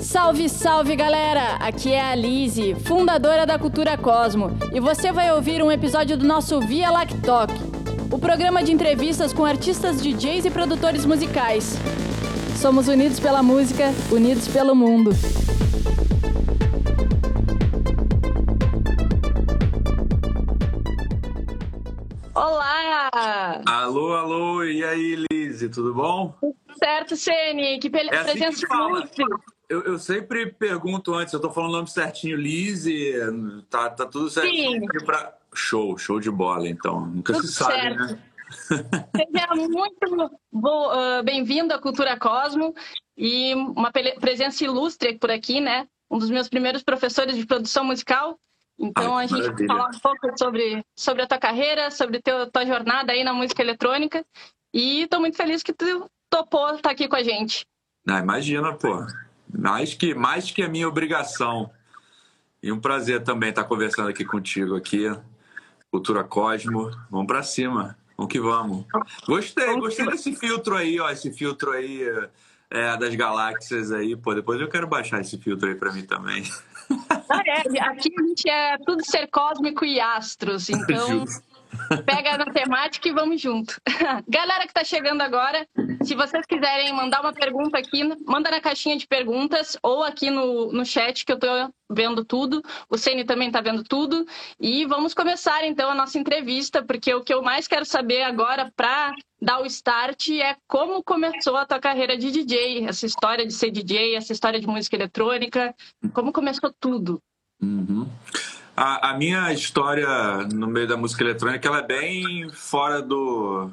Salve, salve galera! Aqui é a Lise, fundadora da Cultura Cosmo, e você vai ouvir um episódio do nosso Via Lactoc, o programa de entrevistas com artistas, DJs e produtores musicais. Somos unidos pela música, unidos pelo mundo. Olá! Alô, alô, e aí, Lise, tudo bom? Certo, Sene, que é assim presença que eu, eu, sempre pergunto antes, eu tô falando o nome certinho, Lise, tá, tá tudo certinho pra... Show, show de bola, então. Nunca tudo se sabe, certo. né? Seja muito uh, bem-vindo à Cultura Cosmo e uma presença ilustre por aqui, né? Um dos meus primeiros professores de produção musical. Então Ai, a gente vai falar um pouco sobre, sobre a tua carreira, sobre a tua jornada aí na música eletrônica. E estou muito feliz que tu topou estar aqui com a gente. Ah, imagina, pô. Mais que, mais que a minha obrigação. E um prazer também estar conversando aqui contigo aqui. Cultura Cosmo. Vamos para cima. Vamos que vamos. Gostei, gostei desse filtro aí, ó. Esse filtro aí é, das galáxias aí. Pô, depois eu quero baixar esse filtro aí para mim também. Ah, é. Aqui a gente é tudo ser cósmico e astros. Então. Pega na temática e vamos junto. Galera que está chegando agora, se vocês quiserem mandar uma pergunta aqui, manda na caixinha de perguntas ou aqui no, no chat que eu estou vendo tudo. O Ceni também está vendo tudo. E vamos começar então a nossa entrevista, porque o que eu mais quero saber agora para dar o start é como começou a tua carreira de DJ, essa história de ser DJ, essa história de música eletrônica, como começou tudo. Uhum. A, a, minha história no meio da música eletrônica ela é bem fora do,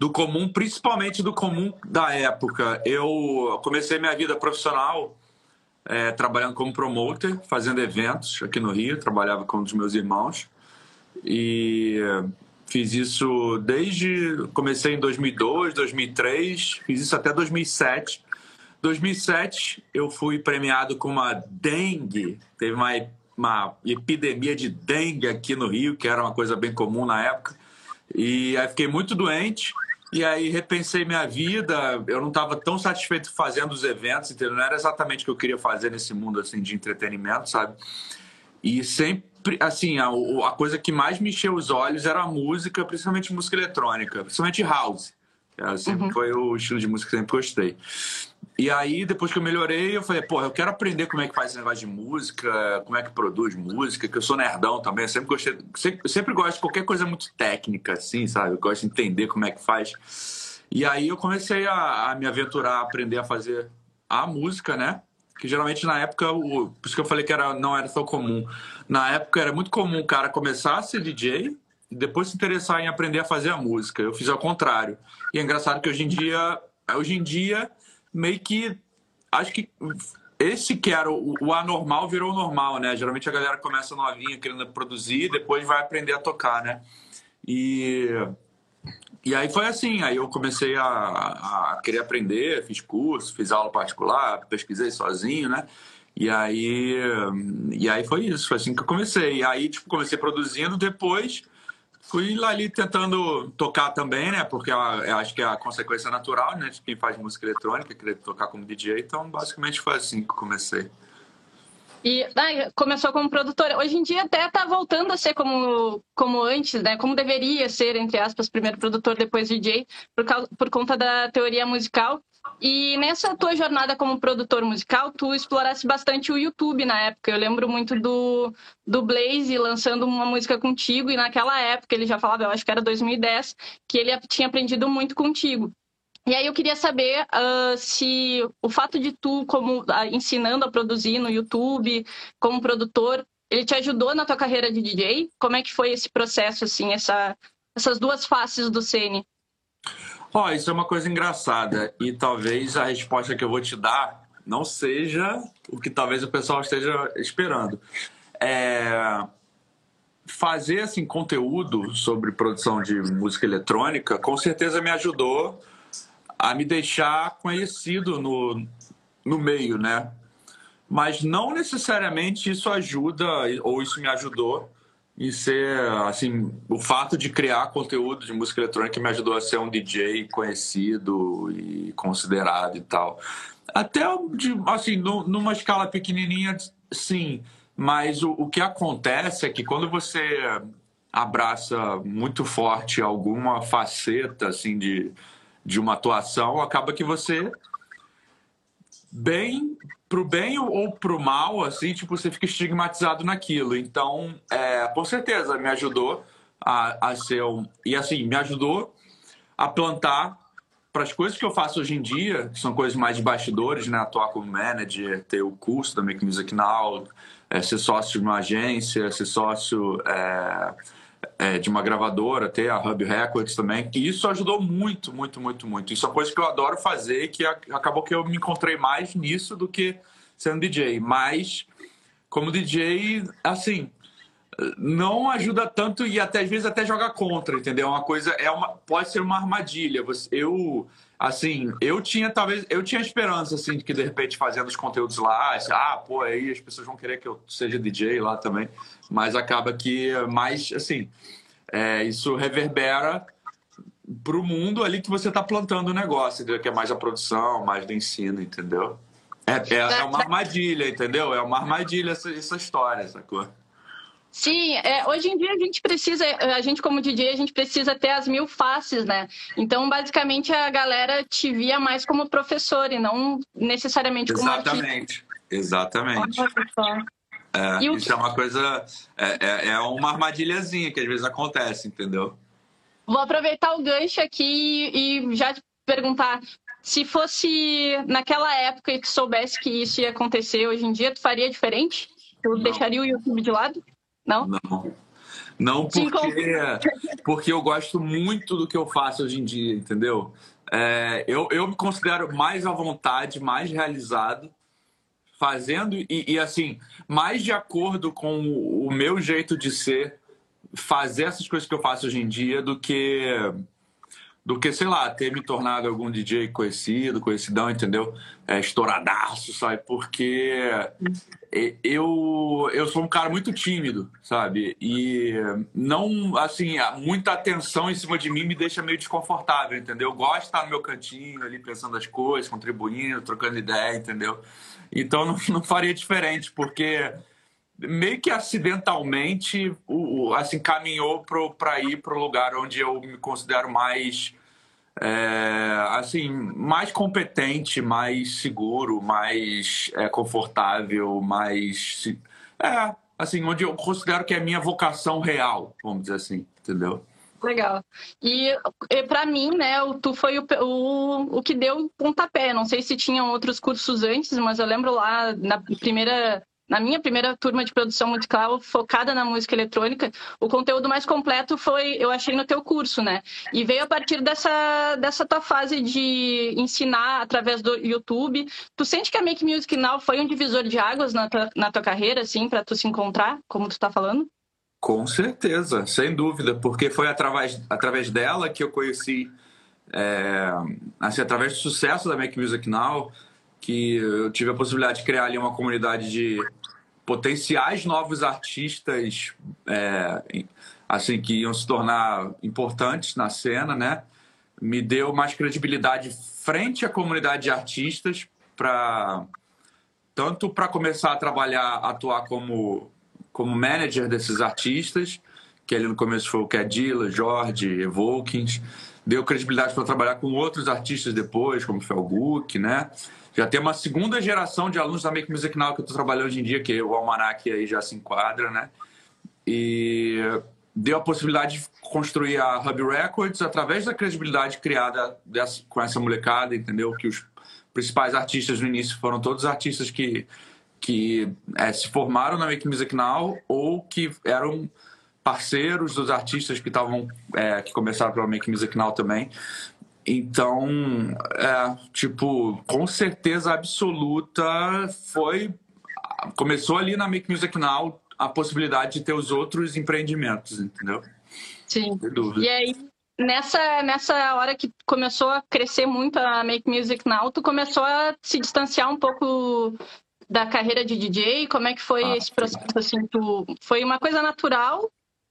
do comum, principalmente do comum da época. Eu comecei minha vida profissional é, trabalhando como promoter, fazendo eventos aqui no Rio. Trabalhava com um dos meus irmãos e fiz isso desde comecei em 2002, 2003, fiz isso até 2007. 2007 eu fui premiado com uma dengue, teve uma uma epidemia de dengue aqui no Rio, que era uma coisa bem comum na época. E aí fiquei muito doente. E aí repensei minha vida. Eu não estava tão satisfeito fazendo os eventos, entendeu? Não era exatamente o que eu queria fazer nesse mundo assim de entretenimento, sabe? E sempre, assim, a, a coisa que mais me encheu os olhos era a música, principalmente música eletrônica, principalmente house. Sempre uhum. foi o estilo de música que sempre gostei. E aí, depois que eu melhorei, eu falei, pô, eu quero aprender como é que faz esse negócio de música, como é que produz música, que eu sou nerdão também, eu sempre gostei, sempre, sempre gosto de qualquer coisa muito técnica, assim, sabe? Eu gosto de entender como é que faz. E aí eu comecei a, a me aventurar, a aprender a fazer a música, né? Que geralmente na época, o, por isso que eu falei que era, não era tão comum. Na época era muito comum o cara começar a ser DJ e depois se interessar em aprender a fazer a música. Eu fiz ao contrário. E é engraçado que hoje em dia, hoje em dia meio que acho que esse que era o, o anormal virou o normal, né? Geralmente a galera começa novinha querendo produzir, depois vai aprender a tocar, né? E e aí foi assim, aí eu comecei a, a querer aprender, fiz curso, fiz aula particular, pesquisei sozinho, né? E aí, e aí foi isso, foi assim que eu comecei. E aí, tipo, comecei produzindo, depois fui lá ali tentando tocar também, né? Porque eu acho que é a consequência natural, né? De quem faz música eletrônica, querer tocar como DJ. Então, basicamente foi assim que comecei. E começou como produtora. Hoje em dia até está voltando a ser como, como antes, né? Como deveria ser, entre aspas, primeiro produtor, depois DJ, por, causa, por conta da teoria musical. E nessa tua jornada como produtor musical, tu explorasse bastante o YouTube na época. Eu lembro muito do, do Blaze lançando uma música contigo, e naquela época ele já falava, eu acho que era 2010, que ele tinha aprendido muito contigo. E aí eu queria saber uh, se o fato de tu, como uh, ensinando a produzir no YouTube, como produtor, ele te ajudou na tua carreira de DJ? Como é que foi esse processo, assim, essa, essas duas faces do Cine? Ó, oh, isso é uma coisa engraçada e talvez a resposta que eu vou te dar não seja o que talvez o pessoal esteja esperando. É... Fazer assim conteúdo sobre produção de música eletrônica com certeza me ajudou a me deixar conhecido no, no meio, né? Mas não necessariamente isso ajuda ou isso me ajudou e ser, assim, o fato de criar conteúdo de música eletrônica me ajudou a ser um DJ conhecido e considerado e tal. Até, de, assim, numa escala pequenininha, sim. Mas o, o que acontece é que quando você abraça muito forte alguma faceta, assim, de, de uma atuação, acaba que você, bem pro bem ou pro mal, assim, tipo, você fica estigmatizado naquilo. Então, é, com certeza, me ajudou a, a ser um... E, assim, me ajudou a plantar para as coisas que eu faço hoje em dia, que são coisas mais de bastidores, né? Atuar como manager, ter o curso da Make Music Now, é, ser sócio de uma agência, ser sócio é, é, de uma gravadora, ter a Hub Records também. E isso ajudou muito, muito, muito, muito. Isso é uma coisa que eu adoro fazer, que acabou que eu me encontrei mais nisso do que sendo DJ. Mas, como DJ, assim, não ajuda tanto e até às vezes até joga contra, entendeu? É uma coisa é uma pode ser uma armadilha. Eu assim, eu tinha talvez eu tinha esperança assim de que de repente fazendo os conteúdos lá, assim, ah, pô, aí as pessoas vão querer que eu seja DJ lá também, mas acaba que mais assim, é, isso reverbera para o mundo ali que você está plantando o negócio, que é mais a produção, mais do ensino, entendeu? É, é, é uma armadilha, entendeu? É uma armadilha essa, essa história, sacou? Sim, é, hoje em dia a gente precisa, a gente como DJ, a gente precisa ter as mil faces, né? Então, basicamente, a galera te via mais como professor e não necessariamente como Exatamente, exatamente. É, isso que... é uma coisa, é, é, é uma armadilhazinha que às vezes acontece, entendeu? Vou aproveitar o gancho aqui e já te perguntar, se fosse naquela época que soubesse que isso ia acontecer hoje em dia, tu faria diferente? Tu Não. deixaria o YouTube de lado? Não? Não. Não porque, porque eu gosto muito do que eu faço hoje em dia, entendeu? É, eu, eu me considero mais à vontade, mais realizado, fazendo e, e, assim, mais de acordo com o meu jeito de ser, fazer essas coisas que eu faço hoje em dia do que do que, sei lá, ter me tornado algum DJ conhecido, conhecidão, entendeu? É, estouradaço, sabe? Porque eu, eu sou um cara muito tímido, sabe? E não, assim, muita atenção em cima de mim me deixa meio desconfortável, entendeu? Eu gosto de estar no meu cantinho ali, pensando as coisas, contribuindo, trocando ideia, entendeu? Então não, não faria diferente, porque meio que acidentalmente o, assim caminhou para ir para o lugar onde eu me considero mais é, assim mais competente mais seguro mais é, confortável mais é assim onde eu considero que é a minha vocação real vamos dizer assim entendeu Legal. E, e para mim, né, o Tu foi o, o, o que deu pontapé. Não sei se tinham outros cursos antes, mas eu lembro lá na primeira na minha primeira turma de produção musical focada na música eletrônica, o conteúdo mais completo foi, eu achei, no teu curso, né? E veio a partir dessa, dessa tua fase de ensinar através do YouTube. Tu sente que a Make Music Now foi um divisor de águas na tua, na tua carreira, assim, para tu se encontrar, como tu tá falando? Com certeza, sem dúvida, porque foi através, através dela que eu conheci, é, assim, através do sucesso da Make Music Now, que eu tive a possibilidade de criar ali uma comunidade de potenciais novos artistas é, assim que iam se tornar importantes na cena, né? Me deu mais credibilidade frente à comunidade de artistas para tanto para começar a trabalhar, atuar como como manager desses artistas, que ali no começo foi o Cadilla, Jorge, Evokins, deu credibilidade para trabalhar com outros artistas depois, como Felguk, né? Já tem uma segunda geração de alunos da Make Music Now que eu estou trabalhando hoje em dia, que o Almanac aí já se enquadra, né? E deu a possibilidade de construir a Hub Records através da credibilidade criada dessa, com essa molecada, entendeu? Que os principais artistas no início foram todos artistas que, que é, se formaram na Make Music Now ou que eram parceiros dos artistas que estavam é, que começaram pela Make Music Now também. Então, é, tipo, com certeza absoluta foi. Começou ali na Make Music Now a possibilidade de ter os outros empreendimentos, entendeu? Sim. E aí, nessa, nessa hora que começou a crescer muito a Make Music Now, tu começou a se distanciar um pouco da carreira de DJ? Como é que foi ah, esse processo? Assim, tu, foi uma coisa natural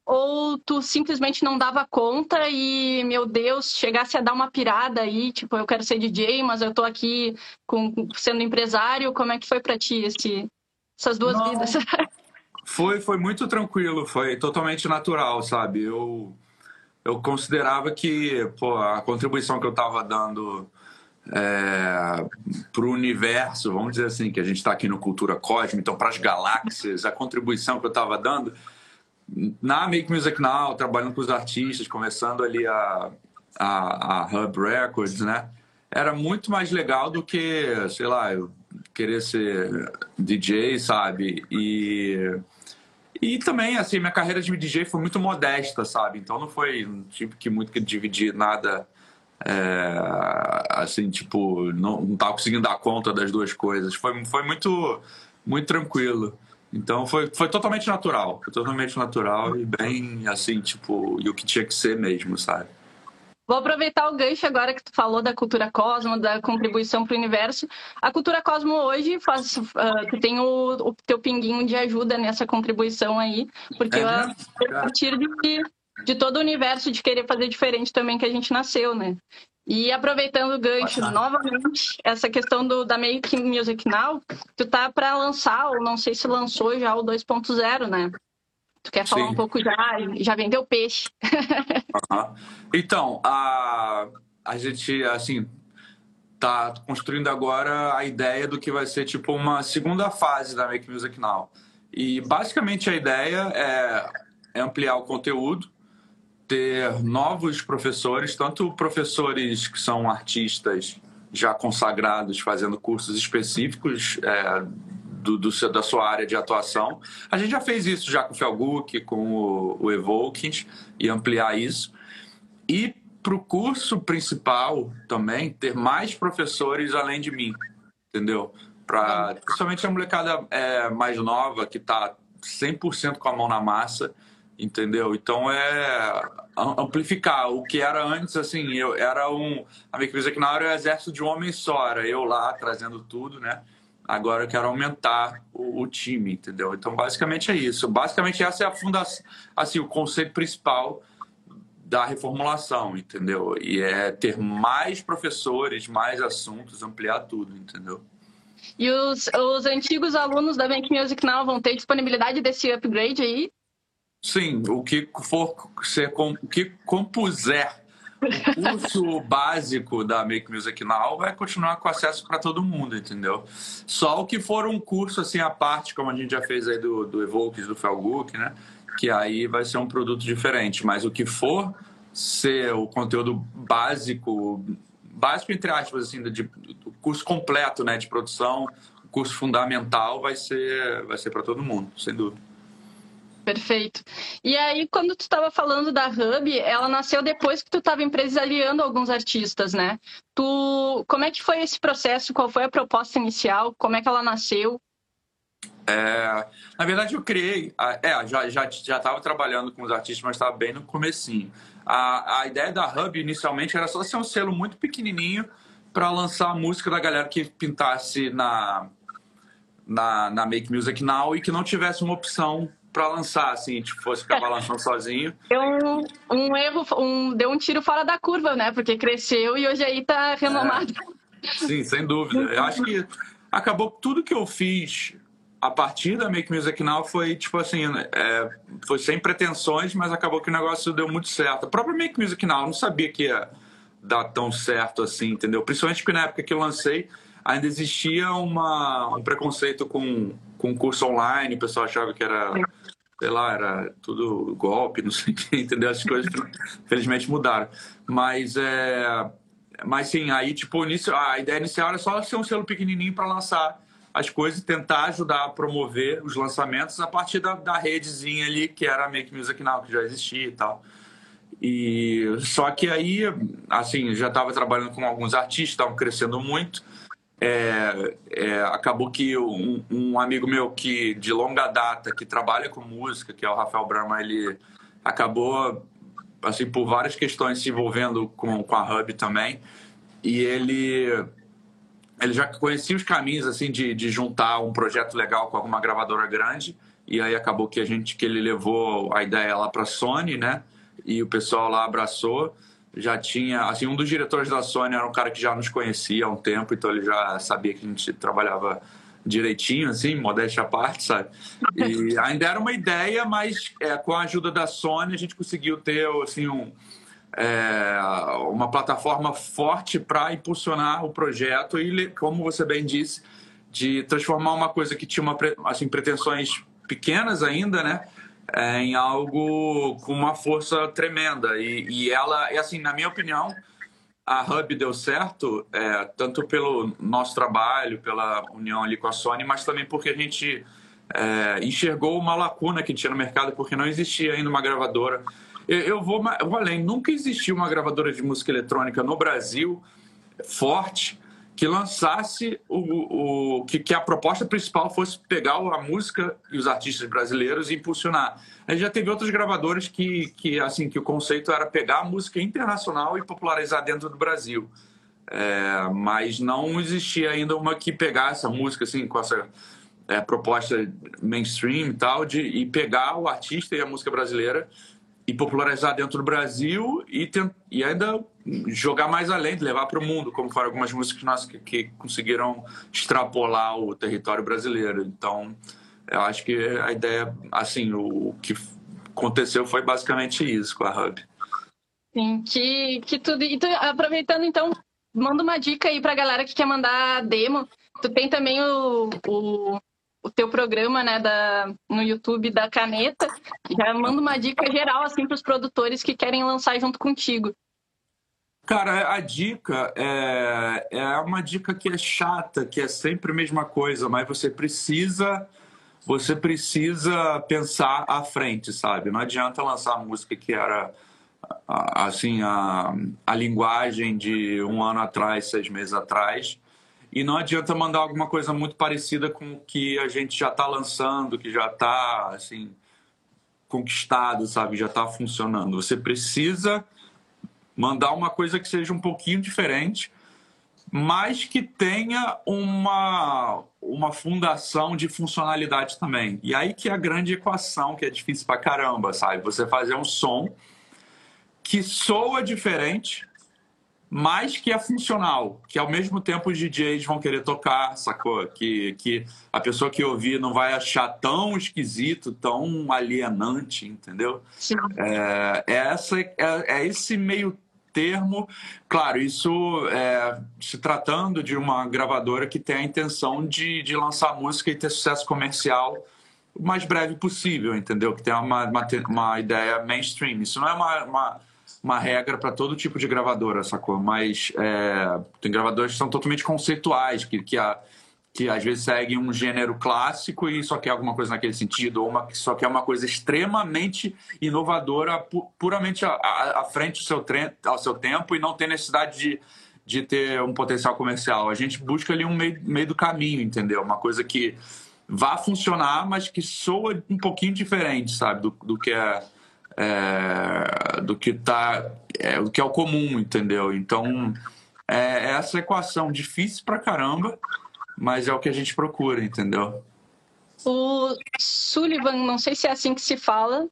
ou tu simplesmente não dava conta e, meu Deus, chegasse a dar uma pirada aí, tipo, eu quero ser DJ, mas eu tô aqui com, sendo empresário, como é que foi para ti esse, essas duas não. vidas? Foi, foi muito tranquilo, foi totalmente natural, sabe? Eu, eu considerava que pô, a contribuição que eu estava dando é, para o universo, vamos dizer assim, que a gente está aqui no Cultura Cósmica, então para as galáxias, a contribuição que eu estava dando na Make Music Now, trabalhando com os artistas, começando ali a, a, a Hub Records, né? Era muito mais legal do que, sei lá, eu querer ser DJ, sabe? E e também, assim, minha carreira de DJ foi muito modesta, sabe? Então não foi, não tive que muito que dividir nada, é, assim, tipo, não, não tava conseguindo dar conta das duas coisas. Foi, foi muito, muito tranquilo. Então foi, foi totalmente natural, foi totalmente natural e bem, assim, tipo, e o que tinha que ser mesmo, sabe? Vou aproveitar o gancho agora que tu falou da cultura Cosmo, da contribuição para o universo. A cultura Cosmo hoje faz, uh, tem o, o, teu pinguinho de ajuda nessa contribuição aí, porque é, a partir de, de todo o universo de querer fazer diferente também que a gente nasceu, né? E aproveitando o gancho novamente, essa questão do, da Make Music Now, tu tá para lançar, ou não sei se lançou já o 2.0, né? Tu quer falar Sim. um pouco já? Já vendeu peixe. Uhum. Então, a, a gente, assim, tá construindo agora a ideia do que vai ser tipo uma segunda fase da Make Music Now. E basicamente a ideia é, é ampliar o conteúdo, ter novos professores, tanto professores que são artistas já consagrados fazendo cursos específicos é, do, do, da sua área de atuação. A gente já fez isso já com o Felguk, com o, o Evokings, e ampliar isso. E para o curso principal também, ter mais professores além de mim, entendeu? Pra, principalmente a molecada é, mais nova, que está 100% com a mão na massa, entendeu? Então é amplificar o que era antes, assim, eu era um. A minha coisa que na hora era o exército de um homem só, era eu lá trazendo tudo, né? Agora eu quero aumentar o, o, time, entendeu? Então, basicamente é isso. Basicamente, essa é a fundação, assim, o conceito principal da reformulação, entendeu? E é ter mais professores, mais assuntos, ampliar tudo, entendeu? E os, os antigos alunos da Bank Music Now vão ter disponibilidade desse upgrade aí? Sim, o que for ser, o que compuser o curso básico da Make Music Now vai continuar com acesso para todo mundo, entendeu? Só o que for um curso assim à parte, como a gente já fez aí do, do Evoke, do Felguk, né? Que aí vai ser um produto diferente. Mas o que for ser o conteúdo básico, básico entre aspas, assim, de, do curso completo, né? De produção, curso fundamental vai ser, vai ser para todo mundo, sem dúvida. Perfeito. E aí, quando tu estava falando da Hub, ela nasceu depois que tu estava empresariando alguns artistas, né? Tu, como é que foi esse processo? Qual foi a proposta inicial? Como é que ela nasceu? É, na verdade, eu criei. É, já já já estava trabalhando com os artistas, mas estava bem no comecinho. A, a ideia da Hub inicialmente era só ser um selo muito pequenininho para lançar a música da galera que pintasse na, na, na Make Music Now e que não tivesse uma opção para lançar, assim, tipo, fosse ficar balançando sozinho. Deu um, um, erro, um, deu um tiro fora da curva, né? Porque cresceu e hoje aí tá renomado. É. Sim, sem dúvida. Eu acho que acabou tudo que eu fiz a partir da Make Music Now foi, tipo assim, é, foi sem pretensões, mas acabou que o negócio deu muito certo. A própria Make Music Now, eu não sabia que ia dar tão certo assim, entendeu? Principalmente porque na época que eu lancei, ainda existia uma, um preconceito com, com curso online, o pessoal achava que era, sei lá, era tudo golpe, não sei o que, entendeu? As coisas, felizmente, mudaram. Mas, é, mas sim, aí, tipo, a ideia inicial era só ser um selo pequenininho para lançar as coisas e tentar ajudar a promover os lançamentos a partir da, da redezinha ali, que era a Make Music Now, que já existia e tal. E só que aí, assim, já estava trabalhando com alguns artistas, estavam crescendo muito é, é, acabou que um, um, amigo meu que de longa data que trabalha com música, que é o Rafael Brama, ele acabou assim por várias questões se envolvendo com, com a Hub também e ele ele já conhecia os caminhos assim de, de juntar um projeto legal com alguma gravadora grande e aí acabou que a gente que ele levou a ideia lá para Sony, né? E o pessoal lá abraçou. Já tinha, assim, um dos diretores da Sony era um cara que já nos conhecia há um tempo, então ele já sabia que a gente trabalhava direitinho, assim, modéstia à parte, sabe? E ainda era uma ideia, mas é, com a ajuda da Sony a gente conseguiu ter, assim, um, é, uma plataforma forte para impulsionar o projeto e, como você bem disse, de transformar uma coisa que tinha uma, assim, pretensões pequenas ainda, né? É, em algo com uma força tremenda. E, e ela, e assim, na minha opinião, a Hub deu certo, é, tanto pelo nosso trabalho, pela união ali com a Sony, mas também porque a gente é, enxergou uma lacuna que tinha no mercado, porque não existia ainda uma gravadora. Eu, eu, vou, eu vou além, nunca existiu uma gravadora de música eletrônica no Brasil forte que lançasse o, o que, que, a proposta principal fosse pegar a música e os artistas brasileiros e impulsionar. A gente já teve outros gravadores que, que assim que o conceito era pegar a música internacional e popularizar dentro do Brasil. É, mas não existia ainda uma que pegasse a música assim com essa é, proposta mainstream e tal de e pegar o artista e a música brasileira e popularizar dentro do Brasil e, tent, e ainda jogar mais além, levar para o mundo, como foram algumas músicas nossas que, que, conseguiram extrapolar o território brasileiro. Então, eu acho que a ideia, assim, o, o que aconteceu foi basicamente isso com a Hub. Sim, que, que tudo. E tu, aproveitando, então, manda uma dica aí para a galera que quer mandar demo. Tu tem também o, o o teu programa, né, da, no YouTube da Caneta, já manda uma dica geral, assim, para os produtores que querem lançar junto contigo. Cara, a dica é, é uma dica que é chata, que é sempre a mesma coisa, mas você precisa você precisa pensar à frente, sabe? Não adianta lançar música que era assim a, a linguagem de um ano atrás, seis meses atrás, e não adianta mandar alguma coisa muito parecida com o que a gente já está lançando, que já está assim conquistado, sabe? Já está funcionando. Você precisa mandar uma coisa que seja um pouquinho diferente, mas que tenha uma uma fundação de funcionalidade também. E aí que é a grande equação que é difícil pra caramba, sabe? Você fazer um som que soa diferente, mas que é funcional, que ao mesmo tempo os DJs vão querer tocar, sacou? Que, que a pessoa que ouvir não vai achar tão esquisito, tão alienante, entendeu? Sim. É, é, essa, é, é esse meio termo. Claro, isso é, se tratando de uma gravadora que tem a intenção de, de lançar música e ter sucesso comercial o mais breve possível, entendeu? Que tem uma, uma, uma ideia mainstream. Isso não é uma, uma uma regra para todo tipo de gravadora, sacou? Mas é, tem gravadoras que são totalmente conceituais, que, que, a, que às vezes seguem um gênero clássico e só quer alguma coisa naquele sentido, ou uma que só quer uma coisa extremamente inovadora, pu puramente à, frente do seu, ao seu tempo e não tem necessidade de, de ter um potencial comercial. A gente busca ali um meio, meio do caminho, entendeu? Uma coisa que vá funcionar, mas que soa um pouquinho diferente, sabe? Do, do que é é, do que tá, é, do que é o comum, entendeu? Então é, é essa equação difícil pra caramba, mas é o que a gente procura, entendeu? O Sullivan, não sei se é assim que se fala,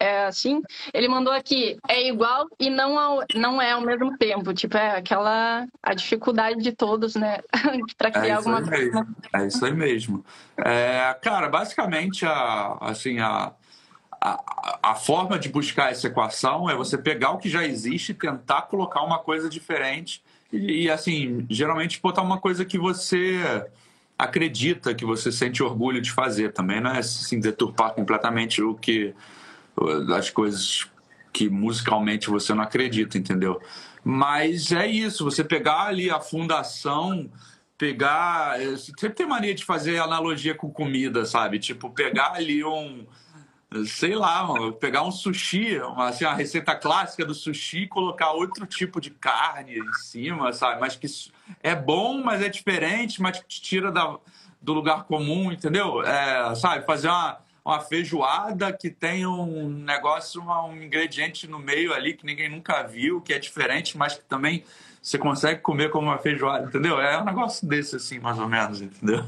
é assim, ele mandou aqui, é igual e não, ao, não é ao mesmo tempo. Tipo, é aquela a dificuldade de todos, né? para criar é alguma coisa. É isso aí mesmo. É, cara, basicamente, a, assim, a, a, forma de buscar essa equação é você pegar o que já existe tentar colocar uma coisa diferente. E, e, assim, geralmente botar uma coisa que você acredita, que você sente orgulho de fazer também, não é assim, deturpar completamente o que as coisas que musicalmente você não acredita, entendeu? Mas é isso, você pegar ali a fundação, pegar. Sempre tem mania de fazer analogia com comida, sabe? Tipo, pegar ali um sei lá, mano, pegar um sushi, uma, assim, uma receita clássica do sushi e colocar outro tipo de carne em cima, sabe? Mas que é bom, mas é diferente, mas que te tira da, do lugar comum, entendeu? É, sabe, fazer uma, uma feijoada que tem um negócio, um ingrediente no meio ali que ninguém nunca viu, que é diferente, mas que também você consegue comer como uma feijoada, entendeu? É um negócio desse assim, mais ou menos, entendeu?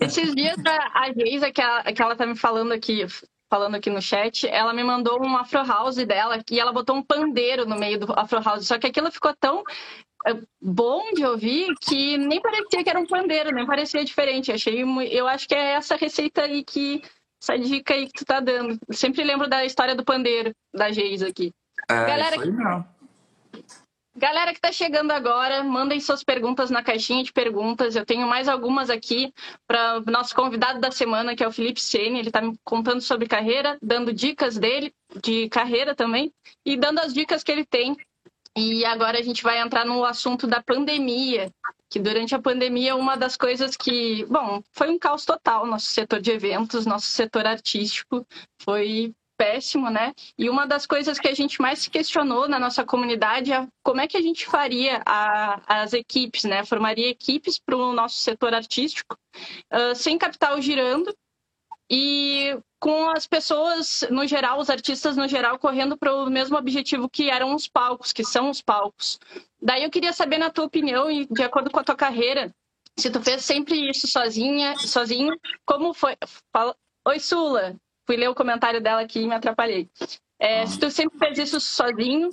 Esses dias a, Geisa, que, a, que ela tá me falando aqui, falando aqui no chat, ela me mandou um Afro House dela e ela botou um pandeiro no meio do Afro House. Só que aquilo ficou tão é, bom de ouvir que nem parecia que era um pandeiro, nem parecia diferente. Achei, eu acho que é essa receita aí que essa dica aí que tu tá dando. Eu sempre lembro da história do pandeiro da Geisa aqui. É, Galera, isso aí não. Galera que está chegando agora, mandem suas perguntas na caixinha de perguntas. Eu tenho mais algumas aqui para o nosso convidado da semana, que é o Felipe Sene. Ele está me contando sobre carreira, dando dicas dele, de carreira também, e dando as dicas que ele tem. E agora a gente vai entrar no assunto da pandemia, que durante a pandemia uma das coisas que, bom, foi um caos total nosso setor de eventos, nosso setor artístico, foi péssimo, né? E uma das coisas que a gente mais se questionou na nossa comunidade é como é que a gente faria a, as equipes, né? Formaria equipes para o nosso setor artístico uh, sem capital girando e com as pessoas no geral, os artistas no geral, correndo para o mesmo objetivo que eram os palcos, que são os palcos. Daí eu queria saber, na tua opinião e de acordo com a tua carreira, se tu fez sempre isso sozinha, sozinho, como foi? Fala... Oi, Sula fui ler o comentário dela aqui e me atrapalhei. É, Se tu sempre fez isso sozinho,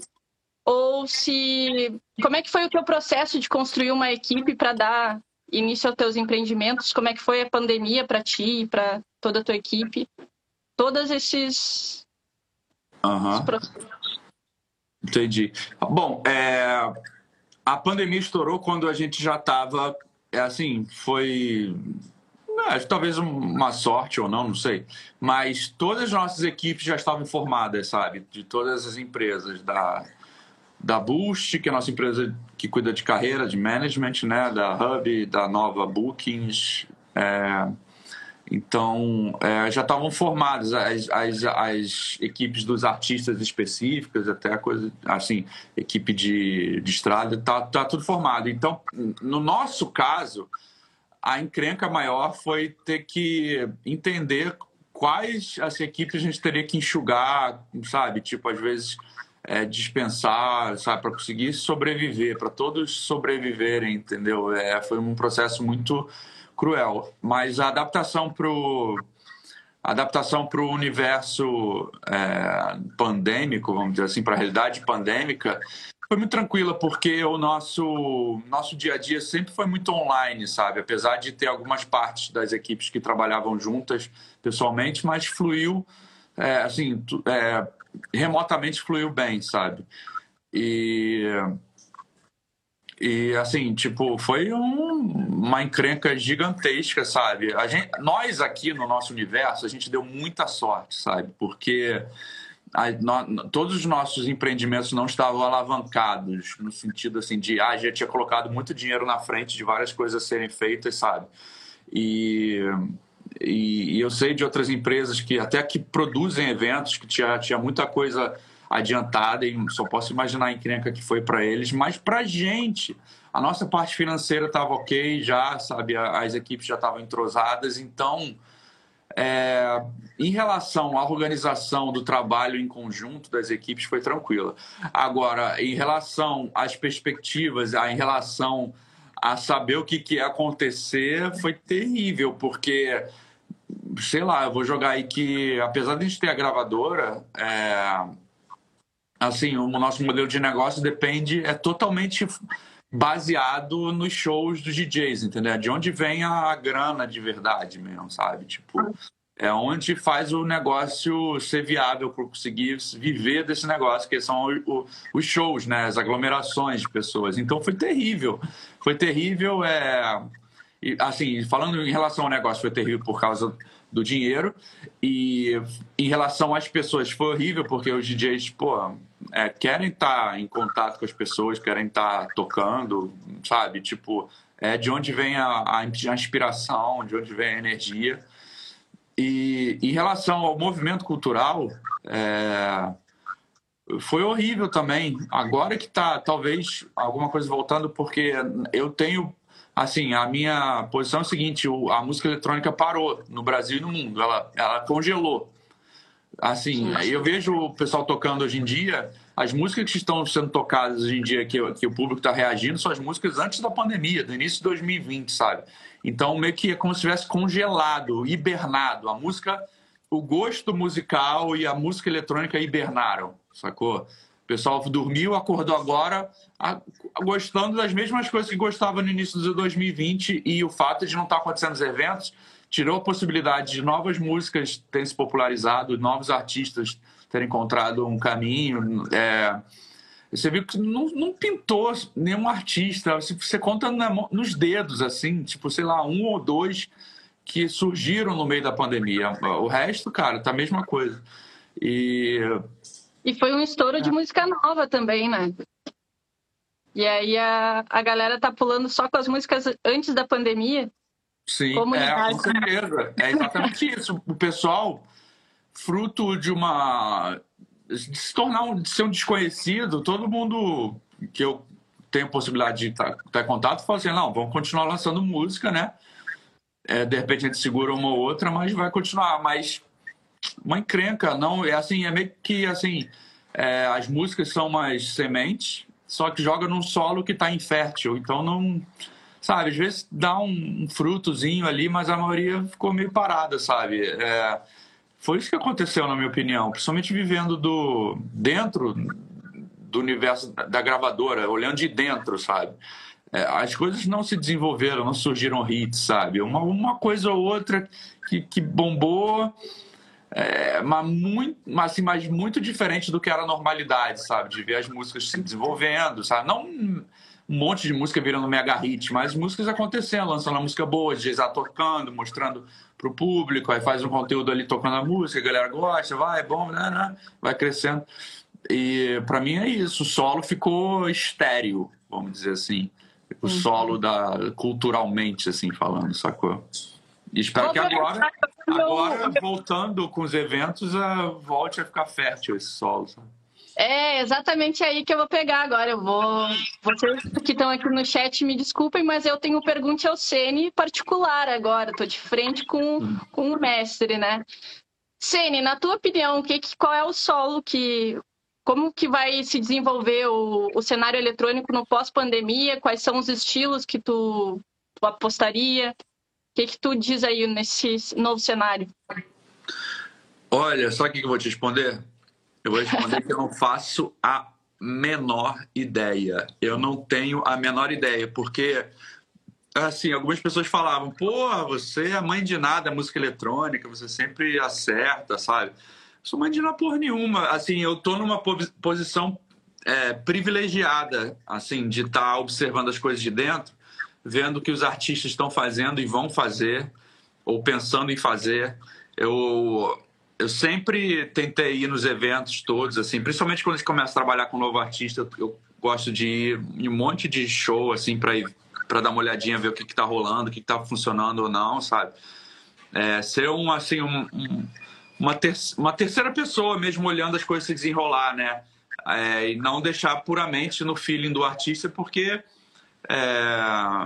ou se. Como é que foi o teu processo de construir uma equipe para dar início aos teus empreendimentos? Como é que foi a pandemia para ti e para toda a tua equipe? Todos esses. Uhum. Entendi. Bom, é... a pandemia estourou quando a gente já estava. É assim, foi talvez uma sorte ou não, não sei. Mas todas as nossas equipes já estavam informadas, sabe? De todas as empresas. Da, da Boost, que é a nossa empresa que cuida de carreira, de management, né? Da Hub, da Nova Bookings. É, então, é, já estavam formadas as, as, as, equipes dos artistas específicas, até a coisa, assim, equipe de, de estrada, tá, tá tudo formado. Então, no nosso caso a encrenca maior foi ter que entender quais as equipes a gente teria que enxugar, sabe? Tipo, às vezes é, dispensar, sabe? Para conseguir sobreviver, para todos sobreviverem, entendeu? É, foi um processo muito cruel. Mas a adaptação para adaptação para o universo é, pandêmico, vamos dizer assim, para a realidade pandêmica, foi muito tranquila, porque o nosso, nosso dia a dia sempre foi muito online, sabe? Apesar de ter algumas partes das equipes que trabalhavam juntas pessoalmente, mas fluiu, é, assim, é, remotamente fluiu bem, sabe? E, e assim, tipo, foi um, uma encrenca gigantesca, sabe? A gente, nós aqui no nosso universo, a gente deu muita sorte, sabe? Porque a, no, todos os nossos empreendimentos não estavam alavancados, no sentido assim de, ah, já tinha colocado muito dinheiro na frente de várias coisas serem feitas, sabe? E, e, e, eu sei de outras empresas que até que produzem eventos, que tinha, tinha muita coisa adiantada, e só posso imaginar a encrenca que foi para eles, mas para a gente, a nossa parte financeira estava ok já, sabe? As equipes já estavam entrosadas, então é, em relação à organização do trabalho em conjunto das equipes, foi tranquila. Agora, em relação às perspectivas, em relação a saber o que, que ia acontecer, foi terrível, porque, sei lá, eu vou jogar aí que, apesar de a gente ter a gravadora, é, assim, o nosso modelo de negócio depende, é totalmente baseado nos shows dos DJs, entendeu? De onde vem a grana de verdade mesmo, sabe? Tipo, é onde faz o negócio ser viável para conseguir viver desse negócio, que são os shows, né? As aglomerações de pessoas. Então foi terrível. Foi terrível, é... assim, falando em relação ao negócio, foi terrível por causa do dinheiro. E em relação às pessoas, foi horrível, porque os DJs, pô, é, querem estar tá em contato com as pessoas, querem estar tá tocando, sabe? Tipo, é de onde vem a, a inspiração, de onde vem a energia. E em relação ao movimento cultural, é, foi horrível também. Agora que está, talvez, alguma coisa voltando, porque eu tenho assim, a minha posição é a seguinte: a música eletrônica parou no Brasil e no mundo, ela, ela congelou. Assim, eu vejo o pessoal tocando hoje em dia, as músicas que estão sendo tocadas hoje em dia, que, que o público está reagindo, são as músicas antes da pandemia, do início de 2020, sabe? Então, meio que é como se tivesse congelado, hibernado. A música, o gosto musical e a música eletrônica hibernaram, sacou? O pessoal dormiu, acordou agora, gostando das mesmas coisas que gostava no início de 2020 e o fato de não estar tá acontecendo os eventos tirou a possibilidade de novas músicas terem se popularizado, novos artistas terem encontrado um caminho. É, você viu que não, não, pintou nenhum artista. Você conta na, nos dedos, assim, tipo, sei lá, um ou dois que surgiram no meio da pandemia. O resto, cara, tá a mesma coisa. E e foi um estouro de música nova também, né? E aí a, a galera tá pulando só com as músicas antes da pandemia. Sim, é, com certeza. É exatamente isso. O pessoal, fruto de uma. de se tornar um, de ser um desconhecido, todo mundo que eu tenho possibilidade de estar, estar em contato fala assim: não, vamos continuar lançando música, né? É, de repente a gente segura uma ou outra, mas vai continuar. Mas uma encrenca, não, é assim, é meio que assim, é, as músicas são umas sementes, só que joga num solo que está infértil, então não, sabe, às vezes dá um, um, frutozinho ali, mas a maioria ficou meio parada, sabe? É, foi isso que aconteceu, na minha opinião, principalmente vivendo do dentro do universo da gravadora, olhando de dentro, sabe? É, as coisas não se desenvolveram, não surgiram hits, sabe? Uma, uma coisa ou outra que, que bombou, é, mas, muito, mas, assim, mas muito diferente do que era a normalidade, sabe? De ver as músicas se desenvolvendo, sabe? Não um monte de música virando mega hit, mas músicas acontecendo, lançando uma música boa, já tocando, mostrando pro público, aí faz um conteúdo ali tocando a música, a galera gosta, vai, é bom, né, né, vai crescendo. E para mim é isso, o solo ficou estéreo, vamos dizer assim. O solo da culturalmente assim falando, sacou? E espero que agora, agora, voltando com os eventos, volte a ficar fértil esse solo. Sabe? É exatamente aí que eu vou pegar agora. Eu vou. Vocês que estão aqui no chat me desculpem, mas eu tenho pergunta ao Sene particular agora. Estou de frente com, com o mestre, né? Sene, na tua opinião, que, qual é o solo que. Como que vai se desenvolver o, o cenário eletrônico no pós-pandemia? Quais são os estilos que tu, tu apostaria? Que, que tu diz aí nesse novo cenário? Olha, só o que eu vou te responder? Eu vou responder que eu não faço a menor ideia. Eu não tenho a menor ideia, porque assim, algumas pessoas falavam, pô, você é mãe de nada, é música eletrônica, você sempre acerta, sabe? Eu sou mãe de nada porra nenhuma. Assim, eu tô numa posição é, privilegiada, assim, de estar tá observando as coisas de dentro vendo o que os artistas estão fazendo e vão fazer, ou pensando em fazer. Eu, eu sempre tentei ir nos eventos todos, assim, principalmente quando a gente começa a trabalhar com um novo artista, eu gosto de ir em um monte de show, assim, para ir para dar uma olhadinha, ver o que está rolando, o que está funcionando ou não, sabe? É, ser um, assim, um, um, uma, ter, uma terceira pessoa mesmo olhando as coisas se desenrolar, né? É, e não deixar puramente no feeling do artista, porque é,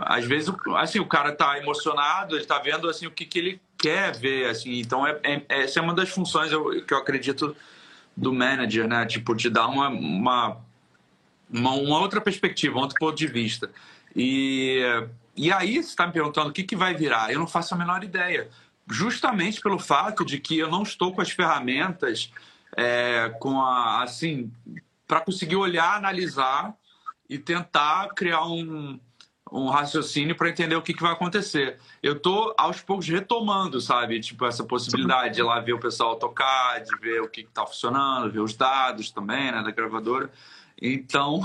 às vezes assim o cara está emocionado ele está vendo assim o que, que ele quer ver assim então é, é, essa é uma das funções eu, que eu acredito do manager né tipo de dar uma uma, uma, uma outra perspectiva um outro ponto de vista. E e aí você está me perguntando o que que vai virar? Eu não faço a menor ideia. Justamente pelo fato de que eu não estou com as ferramentas é, com a assim para conseguir olhar analisar e tentar criar um, um raciocínio para entender o que, que vai acontecer. Eu estou aos poucos retomando, sabe? Tipo, essa possibilidade de lá ver o pessoal tocar, de ver o que está funcionando, ver os dados também, né, da gravadora. Então,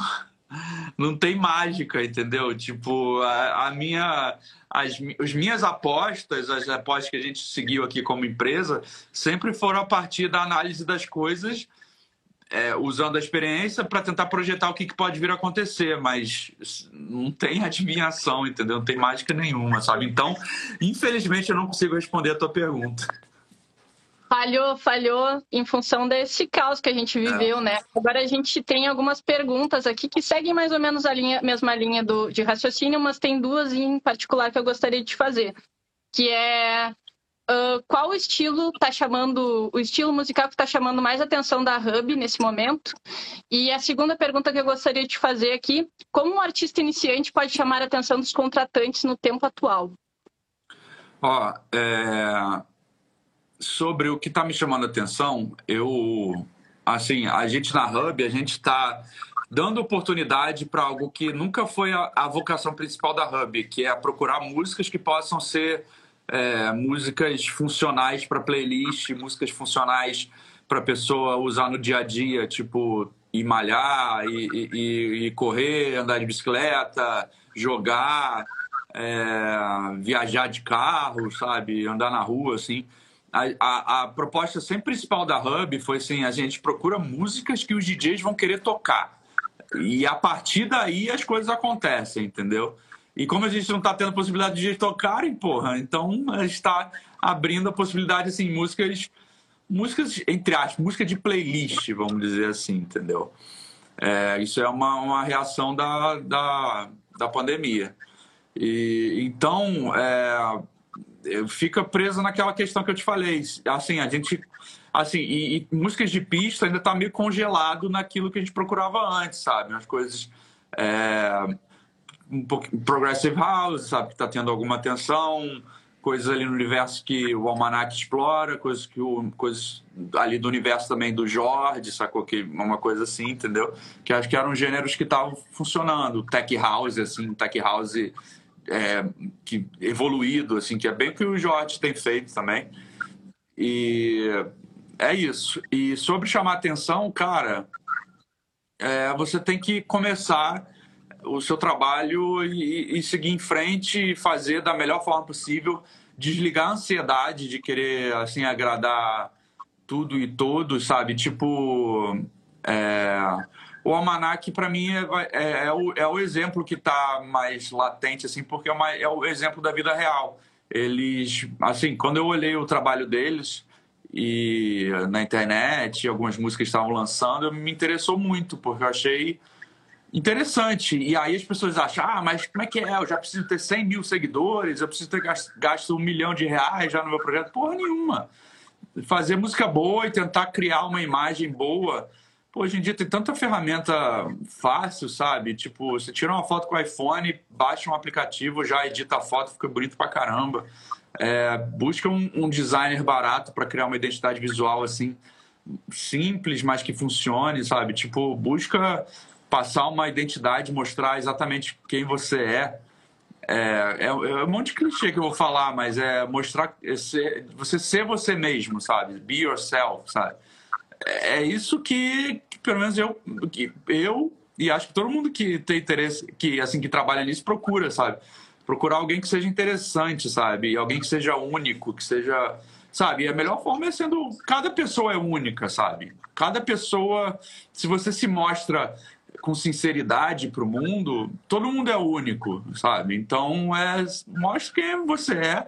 não tem mágica, entendeu? Tipo, a, a minha. As, as minhas apostas, as apostas que a gente seguiu aqui como empresa, sempre foram a partir da análise das coisas é, usando a experiência para tentar projetar o que, que, pode vir a acontecer, mas não tem adivinhação, entendeu? Não tem mágica nenhuma, sabe? Então, infelizmente, eu não consigo responder a tua pergunta. Falhou, falhou em função desse caos que a gente viveu, é. né? Agora a gente tem algumas perguntas aqui que seguem mais ou menos a linha, mesma linha do, de raciocínio, mas tem duas em particular que eu gostaria de fazer, que é uh, qual estilo está chamando, o estilo musical que está chamando mais atenção da Hub nesse momento? E a segunda pergunta que eu gostaria de fazer aqui, como um artista iniciante pode chamar a atenção dos contratantes no tempo atual? Ó, é... sobre o que está me chamando a atenção, eu, assim, a gente na Hub, a gente está dando oportunidade para algo que nunca foi a, a, vocação principal da Hub, que é procurar músicas que possam ser é, músicas funcionais para playlist, músicas funcionais para pessoa usar no dia a dia, tipo ir malhar, e, e, e correr, andar de bicicleta, jogar, é, viajar de carro, sabe, andar na rua, assim. A, a, a, proposta sempre principal da Hub foi assim: a gente procura músicas que os DJs vão querer tocar. E a partir daí as coisas acontecem, entendeu? E como a gente não está tendo possibilidade de tocarem, porra, então está abrindo a possibilidade, assim, músicas, músicas, entre aspas, música de playlist, vamos dizer assim, entendeu? É, isso é uma, uma reação da, da, da pandemia. E, então, é, fica preso naquela questão que eu te falei. Assim, a gente assim, e, e músicas de pista ainda tá meio congelado naquilo que a gente procurava antes, sabe? Umas coisas. É, um pouco progressive house, sabe? Que tá tendo alguma atenção, coisas ali no universo que o Almanac explora, coisas que o, coisas ali do universo também do Jorge, sacou? Que uma coisa assim, entendeu? Que acho que eram gêneros que estavam funcionando. Tech house, assim, tech house é, que evoluído, assim, que é bem o que o Jorge tem feito também. E é isso. E sobre chamar atenção, cara, é, você tem que começar o seu trabalho e, e, seguir em frente e fazer da melhor forma possível, desligar a ansiedade de querer assim agradar tudo e todos, sabe? Tipo, é, o almanac para mim é, é, é, o, é o exemplo que está mais latente assim, porque é, uma, é o exemplo da vida real. Eles, assim, quando eu olhei o trabalho deles e na internet, algumas músicas estavam lançando, me interessou muito, porque eu achei interessante. E aí as pessoas acham, ah, mas como é que é? Eu já preciso ter 100 mil seguidores, eu preciso ter gasto um milhão de reais já no meu projeto. Porra nenhuma. Fazer música boa e tentar criar uma imagem boa. Pô, hoje em dia tem tanta ferramenta fácil, sabe? Tipo, você tira uma foto com o iPhone, baixa um aplicativo, já edita a foto, fica bonito pra caramba. É, busca um, um designer barato para criar uma identidade visual assim simples, mas que funcione, sabe? Tipo, busca passar uma identidade, mostrar exatamente quem você é. É, é, é, um monte de clichê que eu vou falar, mas é mostrar é ser, você ser você mesmo, sabe? Be yourself, sabe? É, é isso que, que, pelo menos eu, que eu e acho que todo mundo que tem interesse, que assim que trabalha nisso procura, sabe? procurar alguém que seja interessante, sabe? Alguém que seja único, que seja. Sabe? E a melhor forma é sendo. Cada pessoa é única, sabe? Cada pessoa, se você se mostra com sinceridade para o mundo, todo mundo é único, sabe? Então, é, mostre quem você é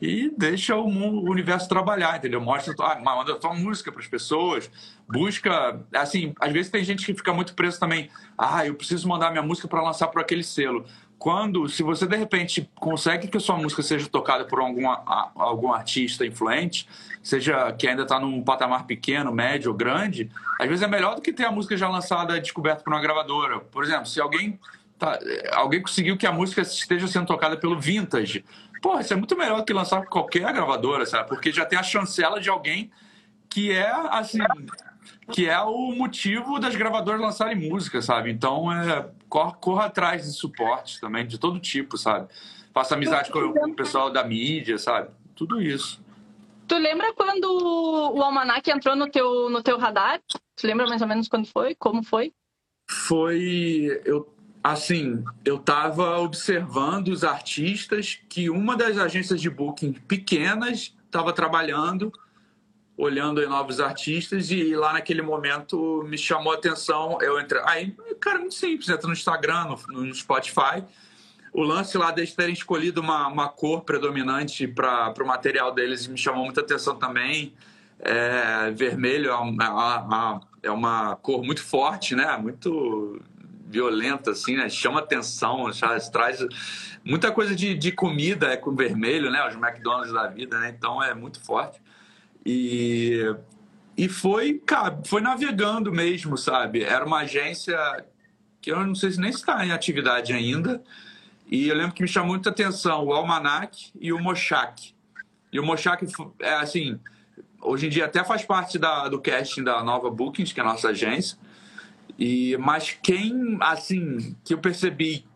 e deixa o, mundo, o universo trabalhar, entendeu? Mostra, ah, manda tua música para as pessoas, busca, assim, às vezes tem gente que fica muito preso também, ah, eu preciso mandar minha música para lançar por aquele selo quando, se você de repente consegue que a sua música seja tocada por algum, algum artista influente, seja que ainda está num patamar pequeno, médio ou grande, às vezes é melhor do que ter a música já lançada descoberta por uma gravadora. Por exemplo, se alguém, tá, alguém conseguiu que a música esteja sendo tocada pelo Vintage, porra, isso é muito melhor do que lançar qualquer gravadora, sabe? Porque já tem a chancela de alguém que é, assim, que é o motivo das gravadoras lançarem música, sabe? Então, é, corra, corra atrás de suporte também, de todo tipo, sabe? Faça amizade com o pessoal da mídia, sabe? Tudo isso. Tu lembra quando o Almanac entrou no teu, no teu radar? Tu lembra mais ou menos quando foi? Como foi? Foi. Eu, assim, eu estava observando os artistas que uma das agências de booking pequenas estava trabalhando olhando novos artistas e lá naquele momento me chamou a atenção. Eu entrei. Aí, cara, muito simples, entra no Instagram, no, no Spotify. O lance lá deles terem escolhido uma, uma cor predominante para o material deles me chamou muita atenção também. É, vermelho é uma, é uma, cor muito forte, né? Muito violenta, assim, né? Chama atenção, traz muita coisa de, de comida, é com vermelho, né? Os McDonald's da vida, né? Então é muito forte. E, e foi, cara, foi navegando mesmo, sabe? Era uma agência que eu não sei se nem está em atividade ainda. E eu lembro que me chamou muita atenção o Almanac e o Mochak. E o Mochak é assim, hoje em dia até faz parte da, do casting da Nova Bookings, que é a nossa agência. E mas quem assim que eu percebi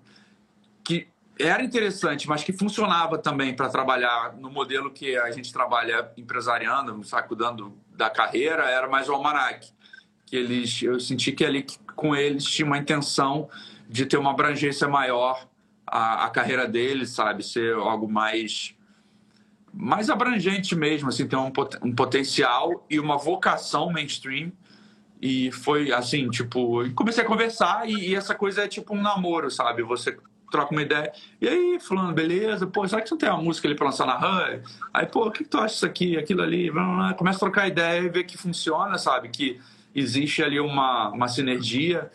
era interessante, mas que funcionava também para trabalhar no modelo que a gente trabalha empresariando, sabe, cuidando da carreira, era mais o Almanac. Que eles, eu senti que ali com eles tinha uma intenção de ter uma abrangência maior a, a carreira deles, sabe, ser algo mais mais abrangente mesmo, assim, ter um, um potencial e uma vocação mainstream. E foi assim, tipo, comecei a conversar e, e essa coisa é tipo um namoro, sabe? Você troca uma ideia. E aí, falando, beleza, pô, será que você tem uma música ali pra lançar na RAM? Aí, pô, o que, que tu acha disso aqui, aquilo ali? Começa a trocar ideia e ver que funciona, sabe? Que existe ali uma, uma sinergia.